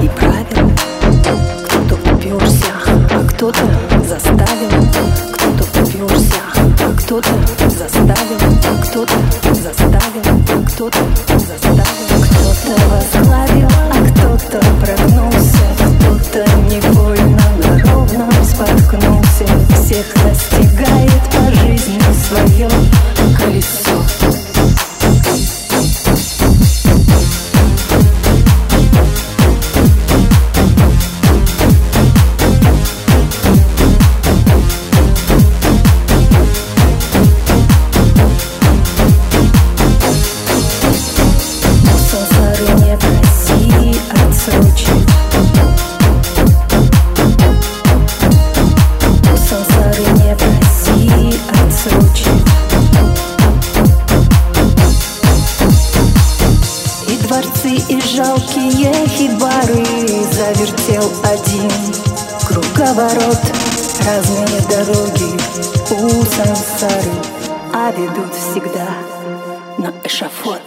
и правил. Кто-то упёрся, а кто-то заставил. Кто-то упёрся, а кто-то заставил. Кто-то заставил, а кто-то заставил. Кто-то возглавил, а кто-то прогнулся. И жалкие хибары Завертел один круговорот. Разные дороги у сансары А ведут всегда на эшафот